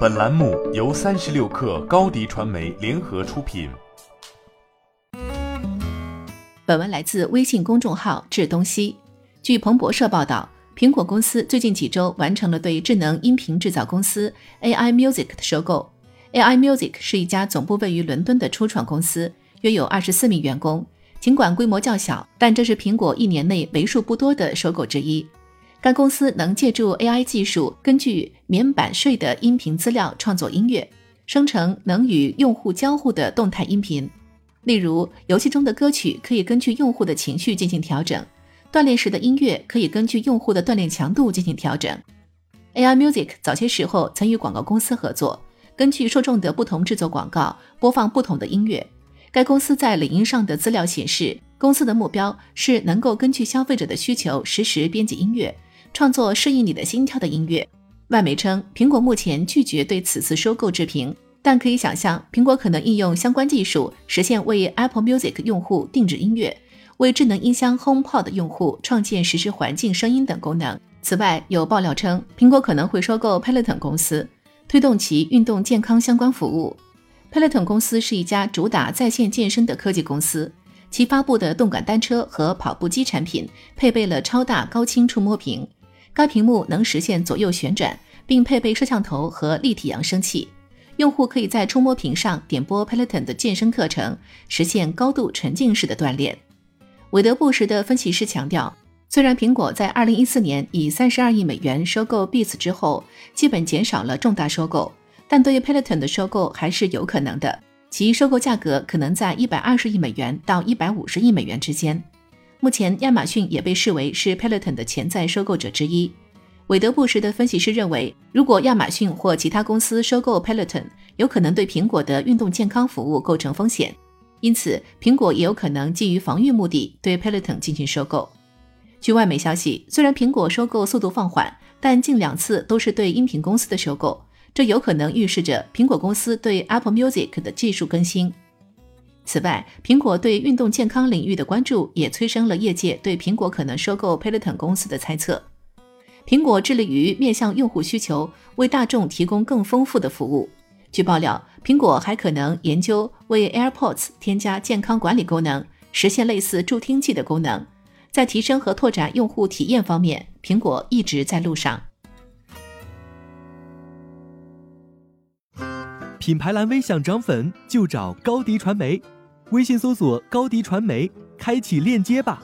本栏目由三十六氪高低传媒联合出品。本文来自微信公众号“智东西”。据彭博社报道，苹果公司最近几周完成了对智能音频制造公司 AI Music 的收购。AI Music 是一家总部位于伦敦的初创公司，约有二十四名员工。尽管规模较小，但这是苹果一年内为数不多的收购之一。该公司能借助 AI 技术，根据免版税的音频资料创作音乐，生成能与用户交互的动态音频。例如，游戏中的歌曲可以根据用户的情绪进行调整；锻炼时的音乐可以根据用户的锻炼强度进行调整。AI Music 早些时候曾与广告公司合作，根据受众的不同制作广告，播放不同的音乐。该公司在领英上的资料显示，公司的目标是能够根据消费者的需求实时编辑音乐。创作适应你的心跳的音乐。外媒称，苹果目前拒绝对此次收购置评，但可以想象，苹果可能应用相关技术实现为 Apple Music 用户定制音乐，为智能音箱 HomePod 用户创建实时环境声音等功能。此外，有爆料称，苹果可能会收购 Peloton 公司，推动其运动健康相关服务。Peloton 公司是一家主打在线健身的科技公司，其发布的动感单车和跑步机产品配备了超大高清触摸屏。该屏幕能实现左右旋转，并配备摄像头和立体扬声器。用户可以在触摸屏上点播 Peloton 的健身课程，实现高度沉浸式的锻炼。韦德布什的分析师强调，虽然苹果在2014年以32亿美元收购 Beats 之后，基本减少了重大收购，但对于 Peloton 的收购还是有可能的。其收购价格可能在120亿美元到150亿美元之间。目前，亚马逊也被视为是 Peloton 的潜在收购者之一。韦德布什的分析师认为，如果亚马逊或其他公司收购 Peloton，有可能对苹果的运动健康服务构成风险，因此苹果也有可能基于防御目的对 Peloton 进行收购。据外媒消息，虽然苹果收购速度放缓，但近两次都是对音频公司的收购，这有可能预示着苹果公司对 Apple Music 的技术更新。此外，苹果对运动健康领域的关注也催生了业界对苹果可能收购 Peloton 公司的猜测。苹果致力于面向用户需求，为大众提供更丰富的服务。据爆料，苹果还可能研究为 AirPods 添加健康管理功能，实现类似助听器的功能。在提升和拓展用户体验方面，苹果一直在路上。品牌蓝 V 想涨粉就找高迪传媒。微信搜索高迪传媒，开启链接吧。